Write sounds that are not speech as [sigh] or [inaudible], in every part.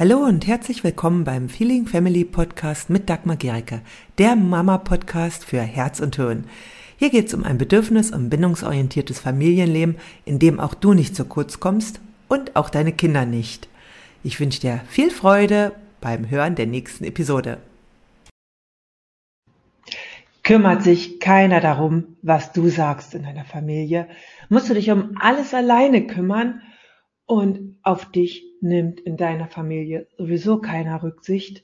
Hallo und herzlich willkommen beim Feeling Family Podcast mit Dagmar Gericke, der Mama-Podcast für Herz und Hirn. Hier geht es um ein bedürfnis- und bindungsorientiertes Familienleben, in dem auch du nicht zu kurz kommst und auch deine Kinder nicht. Ich wünsche dir viel Freude beim Hören der nächsten Episode. Kümmert sich keiner darum, was du sagst in deiner Familie? Musst du dich um alles alleine kümmern? Und auf dich nimmt in deiner Familie sowieso keiner Rücksicht.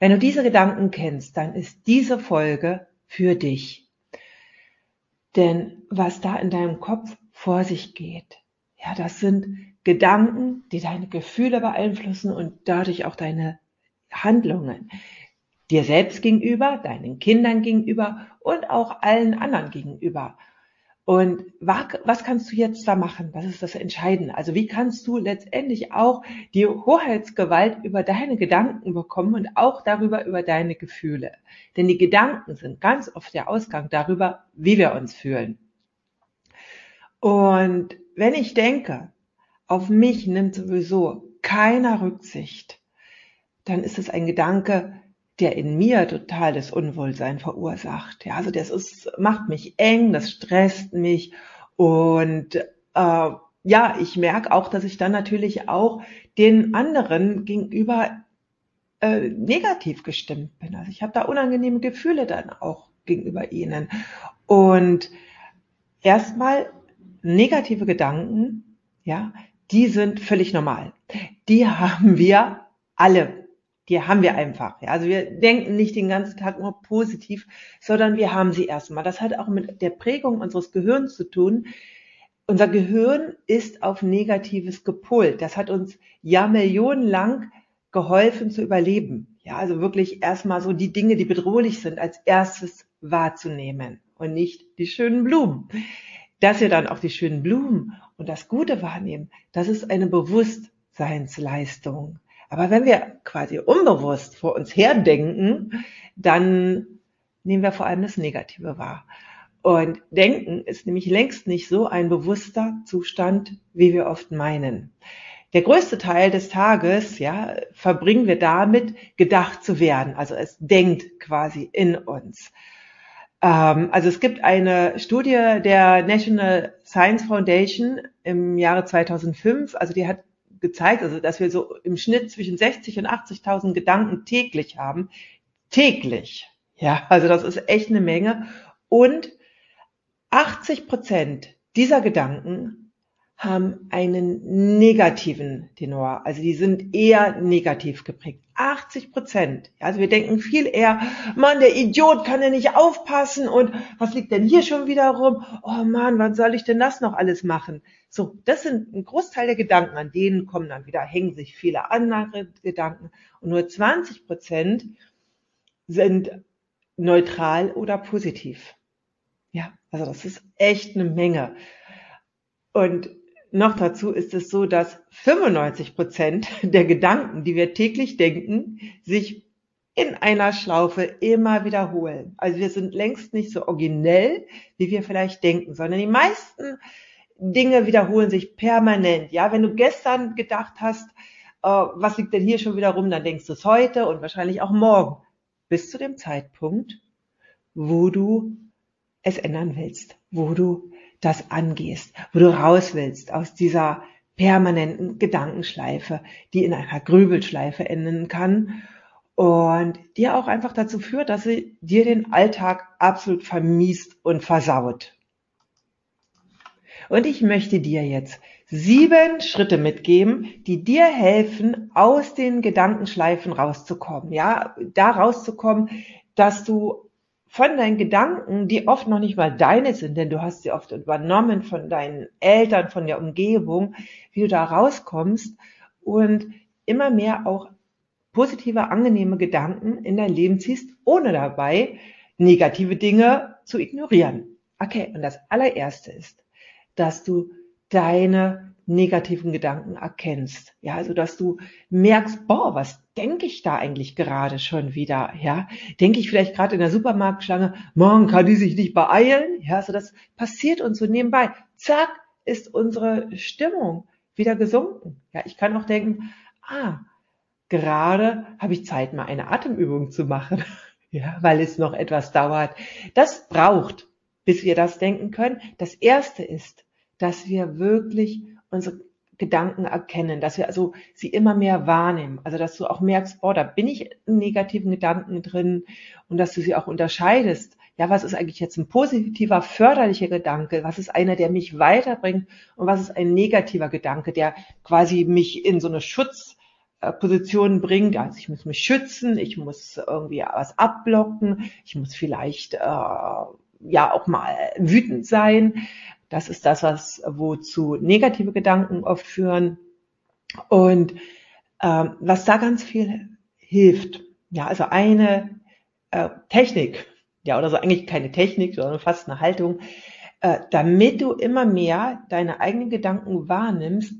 Wenn du diese Gedanken kennst, dann ist diese Folge für dich. Denn was da in deinem Kopf vor sich geht, ja, das sind Gedanken, die deine Gefühle beeinflussen und dadurch auch deine Handlungen. Dir selbst gegenüber, deinen Kindern gegenüber und auch allen anderen gegenüber. Und was kannst du jetzt da machen? Das ist das Entscheidende. Also wie kannst du letztendlich auch die Hoheitsgewalt über deine Gedanken bekommen und auch darüber über deine Gefühle? Denn die Gedanken sind ganz oft der Ausgang darüber, wie wir uns fühlen. Und wenn ich denke, auf mich nimmt sowieso keiner Rücksicht, dann ist es ein Gedanke, der in mir totales Unwohlsein verursacht. Ja, also das ist, macht mich eng, das stresst mich und äh, ja, ich merke auch, dass ich dann natürlich auch den anderen gegenüber äh, negativ gestimmt bin. Also ich habe da unangenehme Gefühle dann auch gegenüber ihnen. Und erstmal negative Gedanken, ja, die sind völlig normal. Die haben wir alle die haben wir einfach. Ja. Also wir denken nicht den ganzen Tag nur positiv, sondern wir haben sie erstmal. Das hat auch mit der Prägung unseres Gehirns zu tun. Unser Gehirn ist auf Negatives gepolt. Das hat uns jahrmillionenlang geholfen zu überleben. Ja, also wirklich erstmal so die Dinge, die bedrohlich sind, als erstes wahrzunehmen und nicht die schönen Blumen. Dass wir dann auch die schönen Blumen und das Gute wahrnehmen, das ist eine Bewusstseinsleistung. Aber wenn wir quasi unbewusst vor uns herdenken, dann nehmen wir vor allem das Negative wahr. Und Denken ist nämlich längst nicht so ein bewusster Zustand, wie wir oft meinen. Der größte Teil des Tages, ja, verbringen wir damit, gedacht zu werden. Also es denkt quasi in uns. Ähm, also es gibt eine Studie der National Science Foundation im Jahre 2005. Also die hat gezeigt, also dass wir so im Schnitt zwischen 60 und 80.000 Gedanken täglich haben. Täglich. Ja, also das ist echt eine Menge. Und 80 Prozent dieser Gedanken haben einen negativen Tenor. Also die sind eher negativ geprägt. 80 Prozent. Also wir denken viel eher, Mann, der Idiot kann ja nicht aufpassen und was liegt denn hier schon wieder rum? Oh Mann, wann soll ich denn das noch alles machen? So, das sind ein Großteil der Gedanken, an denen kommen dann wieder, hängen sich viele andere Gedanken und nur 20 Prozent sind neutral oder positiv. Ja, also das ist echt eine Menge. Und noch dazu ist es so, dass 95 Prozent der Gedanken, die wir täglich denken, sich in einer Schlaufe immer wiederholen. Also wir sind längst nicht so originell, wie wir vielleicht denken, sondern die meisten Dinge wiederholen sich permanent. Ja, wenn du gestern gedacht hast, äh, was liegt denn hier schon wieder rum, dann denkst du es heute und wahrscheinlich auch morgen. Bis zu dem Zeitpunkt, wo du es ändern willst, wo du das angehst, wo du raus willst aus dieser permanenten Gedankenschleife, die in einer Grübelschleife enden kann und die auch einfach dazu führt, dass sie dir den Alltag absolut vermiest und versaut. Und ich möchte dir jetzt sieben Schritte mitgeben, die dir helfen, aus den Gedankenschleifen rauszukommen. Ja, da rauszukommen, dass du von deinen Gedanken, die oft noch nicht mal deine sind, denn du hast sie oft übernommen von deinen Eltern, von der Umgebung, wie du da rauskommst und immer mehr auch positive, angenehme Gedanken in dein Leben ziehst, ohne dabei negative Dinge zu ignorieren. Okay, und das allererste ist, dass du deine negativen Gedanken erkennst. Ja, also dass du merkst, boah, was denke ich da eigentlich gerade schon wieder? Ja, denke ich vielleicht gerade in der Supermarktschlange, morgen kann die sich nicht beeilen? Ja, also das passiert uns so nebenbei. Zack, ist unsere Stimmung wieder gesunken. Ja, ich kann auch denken, ah, gerade habe ich Zeit, mal eine Atemübung zu machen, [laughs] ja, weil es noch etwas dauert. Das braucht, bis wir das denken können. Das erste ist, dass wir wirklich unsere Gedanken erkennen, dass wir also sie immer mehr wahrnehmen. Also dass du auch merkst, boah, da bin ich in negativen Gedanken drin und dass du sie auch unterscheidest. Ja, was ist eigentlich jetzt ein positiver, förderlicher Gedanke? Was ist einer, der mich weiterbringt? Und was ist ein negativer Gedanke, der quasi mich in so eine Schutzposition bringt? Also ich muss mich schützen, ich muss irgendwie was abblocken, ich muss vielleicht äh, ja auch mal wütend sein. Das ist das, was wozu negative Gedanken oft führen. Und ähm, was da ganz viel hilft, ja, also eine äh, Technik, ja, oder so eigentlich keine Technik, sondern fast eine Haltung, äh, damit du immer mehr deine eigenen Gedanken wahrnimmst,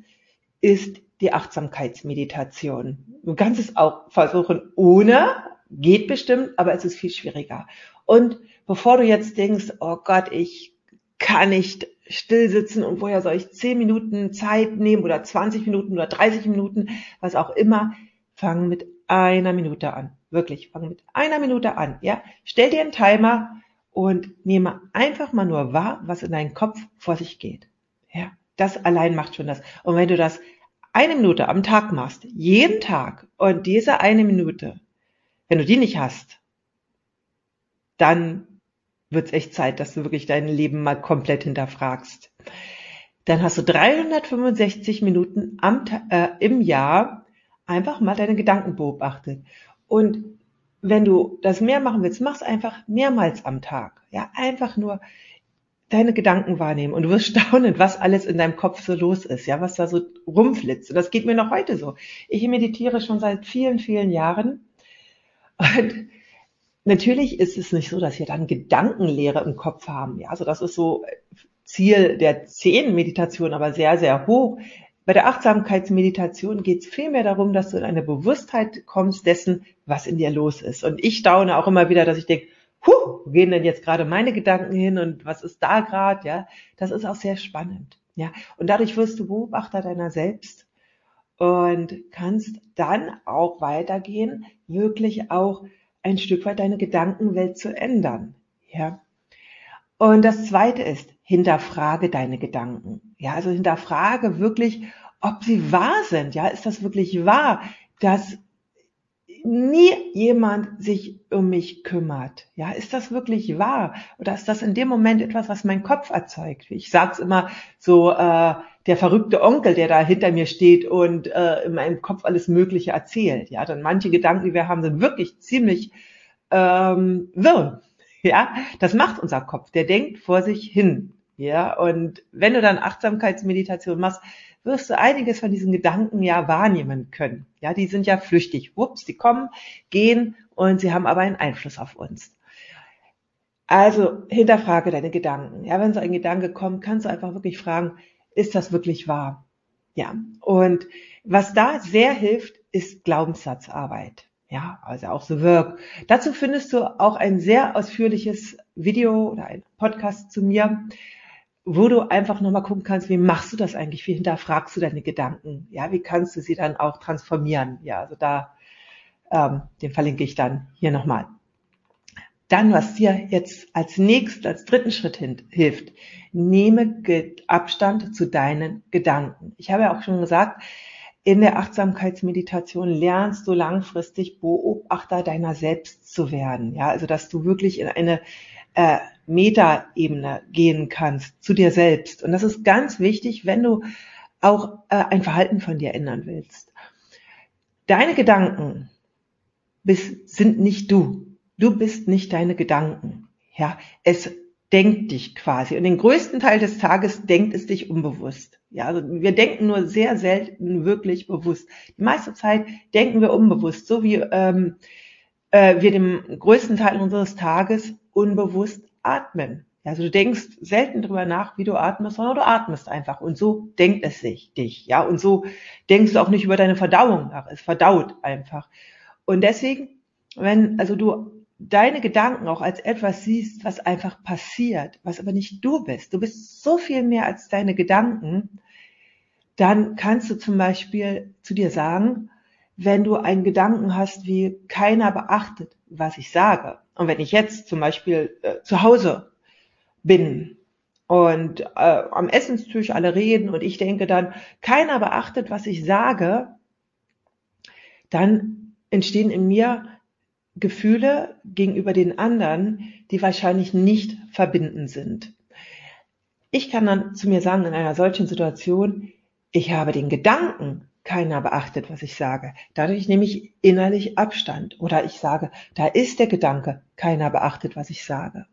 ist die Achtsamkeitsmeditation. Du kannst es auch versuchen ohne, geht bestimmt, aber es ist viel schwieriger. Und bevor du jetzt denkst, oh Gott, ich kann nicht still sitzen und woher soll ich 10 Minuten Zeit nehmen oder 20 Minuten oder 30 Minuten, was auch immer, fang mit einer Minute an. Wirklich, fang mit einer Minute an. Ja, stell dir einen Timer und nehme einfach mal nur wahr, was in deinem Kopf vor sich geht. Ja, das allein macht schon das. Und wenn du das eine Minute am Tag machst, jeden Tag, und diese eine Minute, wenn du die nicht hast, dann wird es echt Zeit, dass du wirklich dein Leben mal komplett hinterfragst. Dann hast du 365 Minuten am, äh, im Jahr einfach mal deine Gedanken beobachtet. Und wenn du das mehr machen willst, mach's einfach mehrmals am Tag. Ja, einfach nur deine Gedanken wahrnehmen und du wirst [laughs] staunen, was alles in deinem Kopf so los ist, ja, was da so rumflitzt. Und das geht mir noch heute so. Ich meditiere schon seit vielen, vielen Jahren und Natürlich ist es nicht so, dass wir dann Gedankenlehre im Kopf haben. Ja, also das ist so Ziel der zehn Meditation, aber sehr, sehr hoch. Bei der Achtsamkeitsmeditation geht es vielmehr darum, dass du in eine Bewusstheit kommst dessen, was in dir los ist. Und ich staune auch immer wieder, dass ich denke, huh, wo gehen denn jetzt gerade meine Gedanken hin und was ist da gerade? Ja, das ist auch sehr spannend. Ja, und dadurch wirst du Beobachter deiner selbst und kannst dann auch weitergehen, wirklich auch ein Stück weit deine Gedankenwelt zu ändern. Ja. Und das zweite ist, hinterfrage deine Gedanken. Ja, also hinterfrage wirklich, ob sie wahr sind. Ja, ist das wirklich wahr, dass nie jemand sich um mich kümmert. Ja, ist das wirklich wahr? Oder ist das in dem Moment etwas, was mein Kopf erzeugt? Ich sag's immer so, äh, der verrückte Onkel, der da hinter mir steht und äh, in meinem Kopf alles Mögliche erzählt. Ja, dann manche Gedanken, die wir haben, sind wirklich ziemlich ähm, wirr. Ja, das macht unser Kopf. Der denkt vor sich hin. Ja, und wenn du dann Achtsamkeitsmeditation machst, wirst du einiges von diesen Gedanken ja wahrnehmen können. Ja, die sind ja flüchtig. Wups, die kommen, gehen und sie haben aber einen Einfluss auf uns. Also hinterfrage deine Gedanken. Ja, wenn so ein Gedanke kommt, kannst du einfach wirklich fragen, ist das wirklich wahr? Ja. Und was da sehr hilft, ist Glaubenssatzarbeit. Ja, also auch so Work. Dazu findest du auch ein sehr ausführliches Video oder ein Podcast zu mir, wo du einfach nochmal gucken kannst, wie machst du das eigentlich? Wie hinterfragst du deine Gedanken? Ja, wie kannst du sie dann auch transformieren? Ja, also da, ähm, den verlinke ich dann hier nochmal. Dann, was dir jetzt als nächstes, als dritten Schritt hilft, nehme Abstand zu deinen Gedanken. Ich habe ja auch schon gesagt, in der Achtsamkeitsmeditation lernst du langfristig Beobachter deiner selbst zu werden. Ja, also dass du wirklich in eine äh, Metaebene gehen kannst zu dir selbst. Und das ist ganz wichtig, wenn du auch äh, ein Verhalten von dir ändern willst. Deine Gedanken bist, sind nicht du. Du bist nicht deine Gedanken. Ja, es denkt dich quasi. Und den größten Teil des Tages denkt es dich unbewusst. Ja, also wir denken nur sehr selten wirklich bewusst. Die meiste Zeit denken wir unbewusst, so wie ähm, äh, wir den größten Teil unseres Tages unbewusst atmen. Also du denkst selten drüber nach, wie du atmest, sondern du atmest einfach. Und so denkt es sich dich. Ja, und so denkst du auch nicht über deine Verdauung nach. Es verdaut einfach. Und deswegen, wenn also du deine Gedanken auch als etwas siehst, was einfach passiert, was aber nicht du bist, du bist so viel mehr als deine Gedanken, dann kannst du zum Beispiel zu dir sagen, wenn du einen Gedanken hast, wie keiner beachtet, was ich sage. Und wenn ich jetzt zum Beispiel äh, zu Hause bin und äh, am Essenstisch alle reden und ich denke dann, keiner beachtet, was ich sage, dann entstehen in mir Gefühle gegenüber den anderen, die wahrscheinlich nicht verbinden sind. Ich kann dann zu mir sagen, in einer solchen Situation, ich habe den Gedanken, keiner beachtet, was ich sage. Dadurch nehme ich innerlich Abstand. Oder ich sage, da ist der Gedanke, keiner beachtet, was ich sage.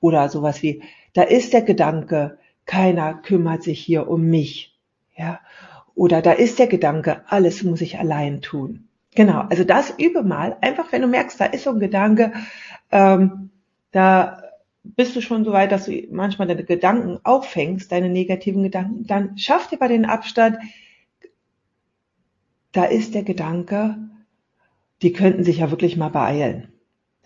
Oder sowas wie, da ist der Gedanke, keiner kümmert sich hier um mich. Ja. Oder da ist der Gedanke, alles muss ich allein tun. Genau, also das übe mal. Einfach, wenn du merkst, da ist so ein Gedanke, ähm, da bist du schon so weit, dass du manchmal deine Gedanken auffängst, deine negativen Gedanken, dann schaff dir bei den Abstand, da ist der Gedanke, die könnten sich ja wirklich mal beeilen.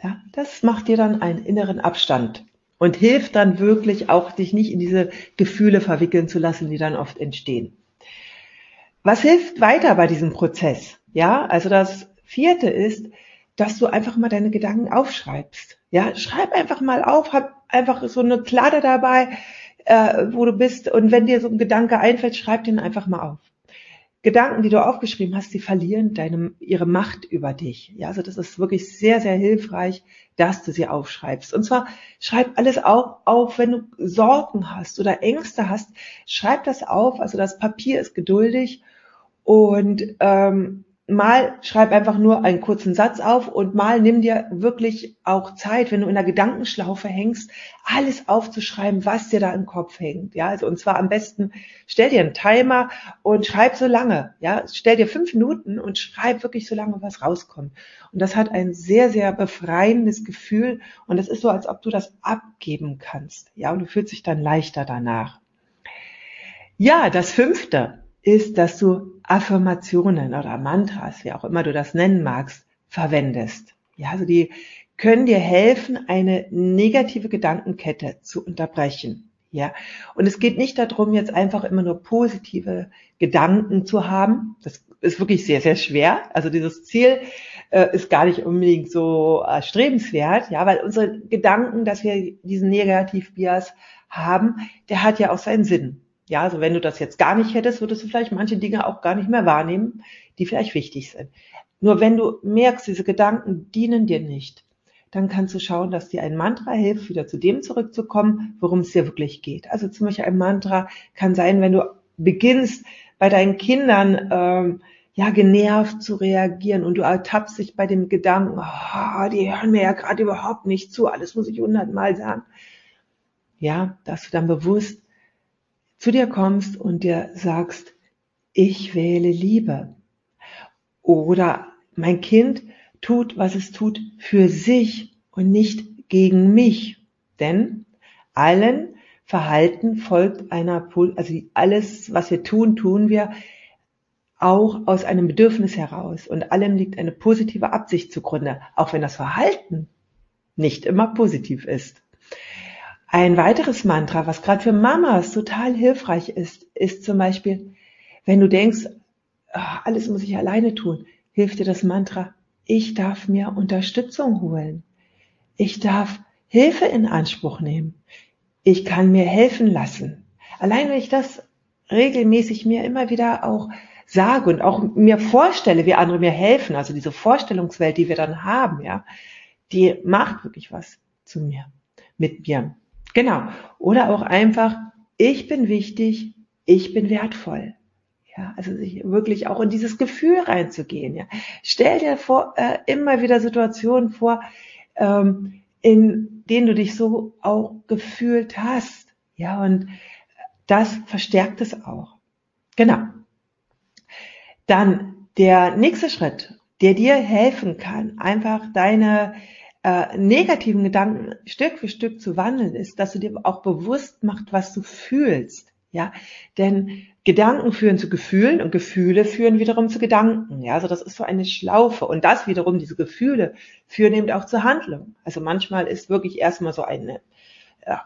Ja, das macht dir dann einen inneren Abstand und hilft dann wirklich auch, dich nicht in diese Gefühle verwickeln zu lassen, die dann oft entstehen. Was hilft weiter bei diesem Prozess? Ja, also das vierte ist, dass du einfach mal deine Gedanken aufschreibst. Ja, schreib einfach mal auf, hab einfach so eine Kladde dabei, äh, wo du bist. Und wenn dir so ein Gedanke einfällt, schreib den einfach mal auf. Gedanken, die du aufgeschrieben hast, die verlieren deine, ihre Macht über dich. Ja, also das ist wirklich sehr, sehr hilfreich, dass du sie aufschreibst. Und zwar schreib alles auch auf, wenn du Sorgen hast oder Ängste hast, schreib das auf. Also das Papier ist geduldig und ähm, mal schreib einfach nur einen kurzen Satz auf und mal nimm dir wirklich auch Zeit, wenn du in der Gedankenschlaufe hängst, alles aufzuschreiben, was dir da im Kopf hängt. Ja, also und zwar am besten stell dir einen Timer und schreib so lange. Ja, stell dir fünf Minuten und schreib wirklich so lange, was rauskommt. Und das hat ein sehr, sehr befreiendes Gefühl und es ist so, als ob du das abgeben kannst. Ja, und du fühlst dich dann leichter danach. Ja, das fünfte ist, dass du Affirmationen oder Mantras, wie auch immer du das nennen magst, verwendest. Ja, also die können dir helfen, eine negative Gedankenkette zu unterbrechen. Ja, und es geht nicht darum, jetzt einfach immer nur positive Gedanken zu haben. Das ist wirklich sehr, sehr schwer. Also dieses Ziel äh, ist gar nicht unbedingt so erstrebenswert, ja, weil unsere Gedanken, dass wir diesen Negativ-Bias haben, der hat ja auch seinen Sinn. Ja, also wenn du das jetzt gar nicht hättest, würdest du vielleicht manche Dinge auch gar nicht mehr wahrnehmen, die vielleicht wichtig sind. Nur wenn du merkst, diese Gedanken dienen dir nicht, dann kannst du schauen, dass dir ein Mantra hilft, wieder zu dem zurückzukommen, worum es dir wirklich geht. Also zum Beispiel ein Mantra kann sein, wenn du beginnst, bei deinen Kindern ähm, ja genervt zu reagieren und du ertappst dich bei dem Gedanken, oh, die hören mir ja gerade überhaupt nicht zu, alles muss ich hundertmal sagen. Ja, dass du dann bewusst zu dir kommst und dir sagst, ich wähle Liebe. Oder mein Kind tut, was es tut, für sich und nicht gegen mich. Denn allen Verhalten folgt einer, also alles, was wir tun, tun wir auch aus einem Bedürfnis heraus. Und allem liegt eine positive Absicht zugrunde, auch wenn das Verhalten nicht immer positiv ist. Ein weiteres Mantra, was gerade für Mamas total hilfreich ist, ist zum Beispiel, wenn du denkst, ah, alles muss ich alleine tun, hilft dir das Mantra, ich darf mir Unterstützung holen. Ich darf Hilfe in Anspruch nehmen. Ich kann mir helfen lassen. Allein wenn ich das regelmäßig mir immer wieder auch sage und auch mir vorstelle, wie andere mir helfen, also diese Vorstellungswelt, die wir dann haben, ja, die macht wirklich was zu mir, mit mir. Genau. Oder auch einfach, ich bin wichtig, ich bin wertvoll. Ja, also sich wirklich auch in dieses Gefühl reinzugehen. Ja. Stell dir vor, äh, immer wieder Situationen vor, ähm, in denen du dich so auch gefühlt hast. Ja, und das verstärkt es auch. Genau. Dann der nächste Schritt, der dir helfen kann, einfach deine äh, negativen Gedanken Stück für Stück zu wandeln, ist, dass du dir auch bewusst macht, was du fühlst. Ja, denn Gedanken führen zu Gefühlen und Gefühle führen wiederum zu Gedanken. Ja, also das ist so eine Schlaufe und das wiederum, diese Gefühle führen eben auch zur Handlung. Also manchmal ist wirklich erstmal so eine, ja,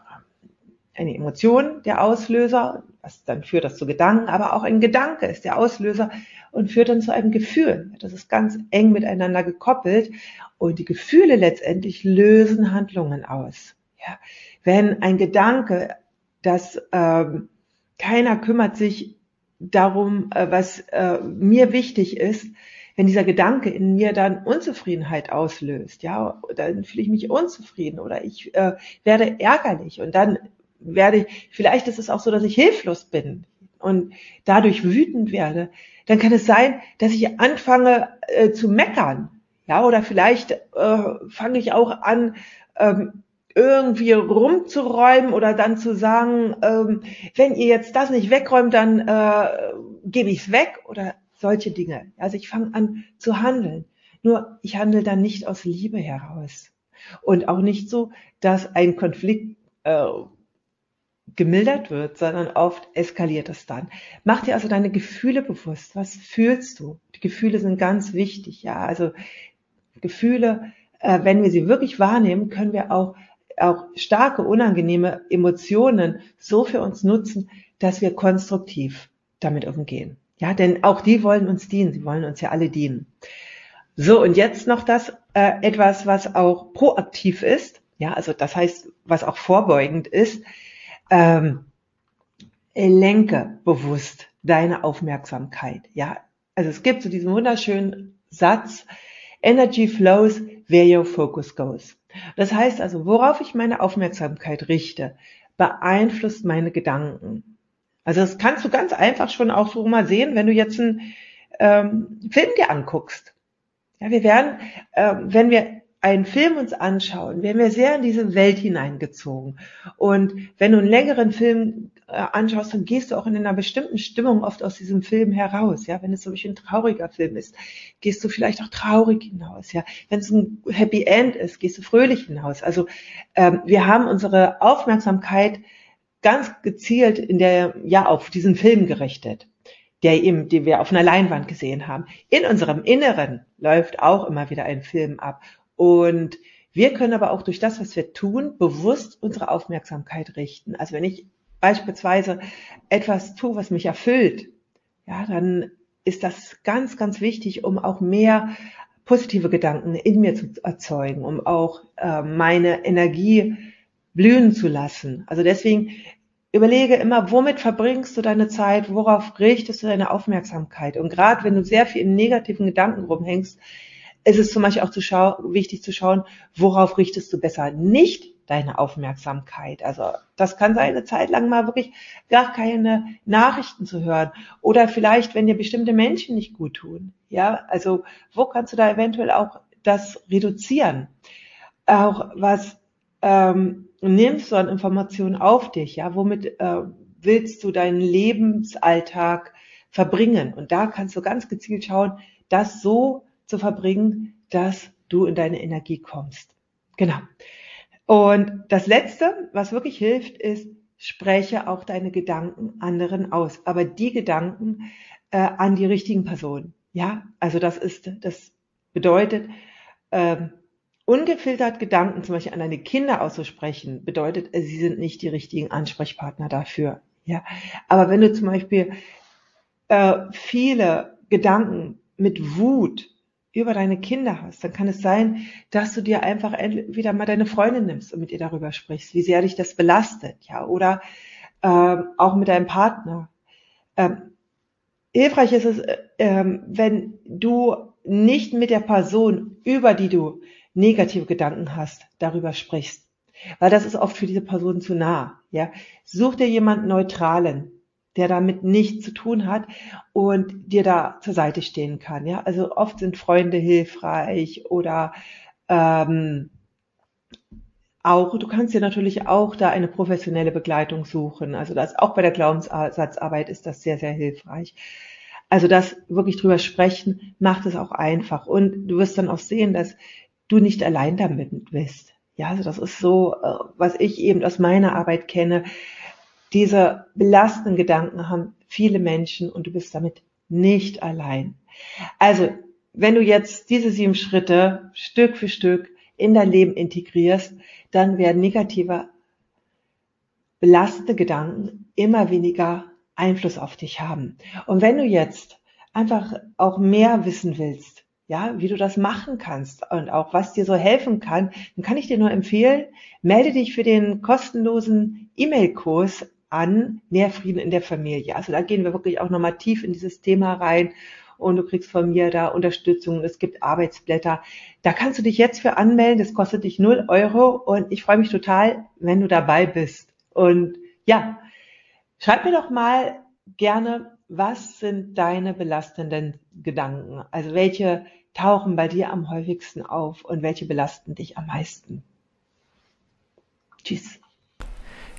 eine Emotion der Auslöser, was dann führt das zu Gedanken, aber auch ein Gedanke ist der Auslöser und führt dann zu einem Gefühl. Das ist ganz eng miteinander gekoppelt und die Gefühle letztendlich lösen Handlungen aus. Ja, wenn ein Gedanke, dass ähm, keiner kümmert sich darum, äh, was äh, mir wichtig ist, wenn dieser Gedanke in mir dann Unzufriedenheit auslöst, ja, dann fühle ich mich unzufrieden oder ich äh, werde ärgerlich und dann werde ich, vielleicht ist es auch so, dass ich hilflos bin und dadurch wütend werde, dann kann es sein, dass ich anfange äh, zu meckern, ja, oder vielleicht äh, fange ich auch an, ähm, irgendwie rumzuräumen oder dann zu sagen, ähm, wenn ihr jetzt das nicht wegräumt, dann äh, gebe ich es weg oder solche Dinge. Also ich fange an zu handeln. Nur ich handle dann nicht aus Liebe heraus. Und auch nicht so, dass ein Konflikt äh, gemildert wird, sondern oft eskaliert es dann. Mach dir also deine Gefühle bewusst. Was fühlst du? Die Gefühle sind ganz wichtig, ja. Also Gefühle, äh, wenn wir sie wirklich wahrnehmen, können wir auch auch starke, unangenehme Emotionen so für uns nutzen, dass wir konstruktiv damit umgehen. Ja, denn auch die wollen uns dienen. Sie wollen uns ja alle dienen. So, und jetzt noch das, äh, etwas, was auch proaktiv ist. Ja, also das heißt, was auch vorbeugend ist. Ähm, lenke bewusst deine Aufmerksamkeit. Ja, also es gibt so diesen wunderschönen Satz, Energy flows where your focus goes. Das heißt also, worauf ich meine Aufmerksamkeit richte, beeinflusst meine Gedanken. Also das kannst du ganz einfach schon auch so mal sehen, wenn du jetzt einen ähm, Film dir anguckst. Ja, wir werden, äh, wenn wir einen Film uns anschauen, werden wir sehr in diese Welt hineingezogen. Und wenn du einen längeren Film äh, anschaust, dann gehst du auch in einer bestimmten Stimmung oft aus diesem Film heraus. Ja, wenn es zum Beispiel ein trauriger Film ist, gehst du vielleicht auch traurig hinaus. Ja, wenn es ein Happy End ist, gehst du fröhlich hinaus. Also ähm, wir haben unsere Aufmerksamkeit ganz gezielt in der ja auf diesen Film gerichtet der eben, den wir auf einer Leinwand gesehen haben. In unserem Inneren läuft auch immer wieder ein Film ab. Und wir können aber auch durch das, was wir tun, bewusst unsere Aufmerksamkeit richten. Also wenn ich beispielsweise etwas tue, was mich erfüllt, ja, dann ist das ganz, ganz wichtig, um auch mehr positive Gedanken in mir zu erzeugen, um auch äh, meine Energie blühen zu lassen. Also deswegen überlege immer, womit verbringst du deine Zeit, worauf richtest du deine Aufmerksamkeit? Und gerade wenn du sehr viel in negativen Gedanken rumhängst, ist es zum Beispiel auch zu wichtig zu schauen, worauf richtest du besser nicht deine Aufmerksamkeit. Also das kann sein, eine Zeit lang mal wirklich gar keine Nachrichten zu hören oder vielleicht, wenn dir bestimmte Menschen nicht gut tun. Ja, also wo kannst du da eventuell auch das reduzieren? Auch was ähm, nimmst du an Informationen auf dich? Ja, womit äh, willst du deinen Lebensalltag verbringen? Und da kannst du ganz gezielt schauen, das so zu verbringen, dass du in deine Energie kommst. Genau. Und das Letzte, was wirklich hilft, ist, spreche auch deine Gedanken anderen aus, aber die Gedanken äh, an die richtigen Personen. Ja, also das ist, das bedeutet, äh, ungefiltert Gedanken zum Beispiel an deine Kinder auszusprechen, bedeutet, sie sind nicht die richtigen Ansprechpartner dafür. Ja, aber wenn du zum Beispiel äh, viele Gedanken mit Wut über deine Kinder hast, dann kann es sein, dass du dir einfach wieder mal deine Freundin nimmst und mit ihr darüber sprichst, wie sehr dich das belastet, ja, oder ähm, auch mit deinem Partner. Ähm, hilfreich ist es, ähm, wenn du nicht mit der Person, über die du negative Gedanken hast, darüber sprichst. Weil das ist oft für diese Person zu nah. Ja, such dir jemanden Neutralen, der damit nichts zu tun hat und dir da zur Seite stehen kann. Ja, also oft sind Freunde hilfreich oder ähm, auch, du kannst dir natürlich auch da eine professionelle Begleitung suchen. Also das auch bei der Glaubenssatzarbeit ist das sehr, sehr hilfreich. Also das wirklich drüber sprechen macht es auch einfach. Und du wirst dann auch sehen, dass du nicht allein damit bist. Ja, also das ist so, äh, was ich eben aus meiner Arbeit kenne. Diese belastenden Gedanken haben viele Menschen und du bist damit nicht allein. Also, wenn du jetzt diese sieben Schritte Stück für Stück in dein Leben integrierst, dann werden negative belastende Gedanken immer weniger Einfluss auf dich haben. Und wenn du jetzt einfach auch mehr wissen willst, ja, wie du das machen kannst und auch was dir so helfen kann, dann kann ich dir nur empfehlen, melde dich für den kostenlosen E-Mail-Kurs an Mehr Frieden in der Familie. Also da gehen wir wirklich auch nochmal tief in dieses Thema rein und du kriegst von mir da Unterstützung. Es gibt Arbeitsblätter. Da kannst du dich jetzt für anmelden. Das kostet dich null Euro und ich freue mich total, wenn du dabei bist. Und ja, schreib mir doch mal gerne, was sind deine belastenden Gedanken? Also welche tauchen bei dir am häufigsten auf und welche belasten dich am meisten? Tschüss.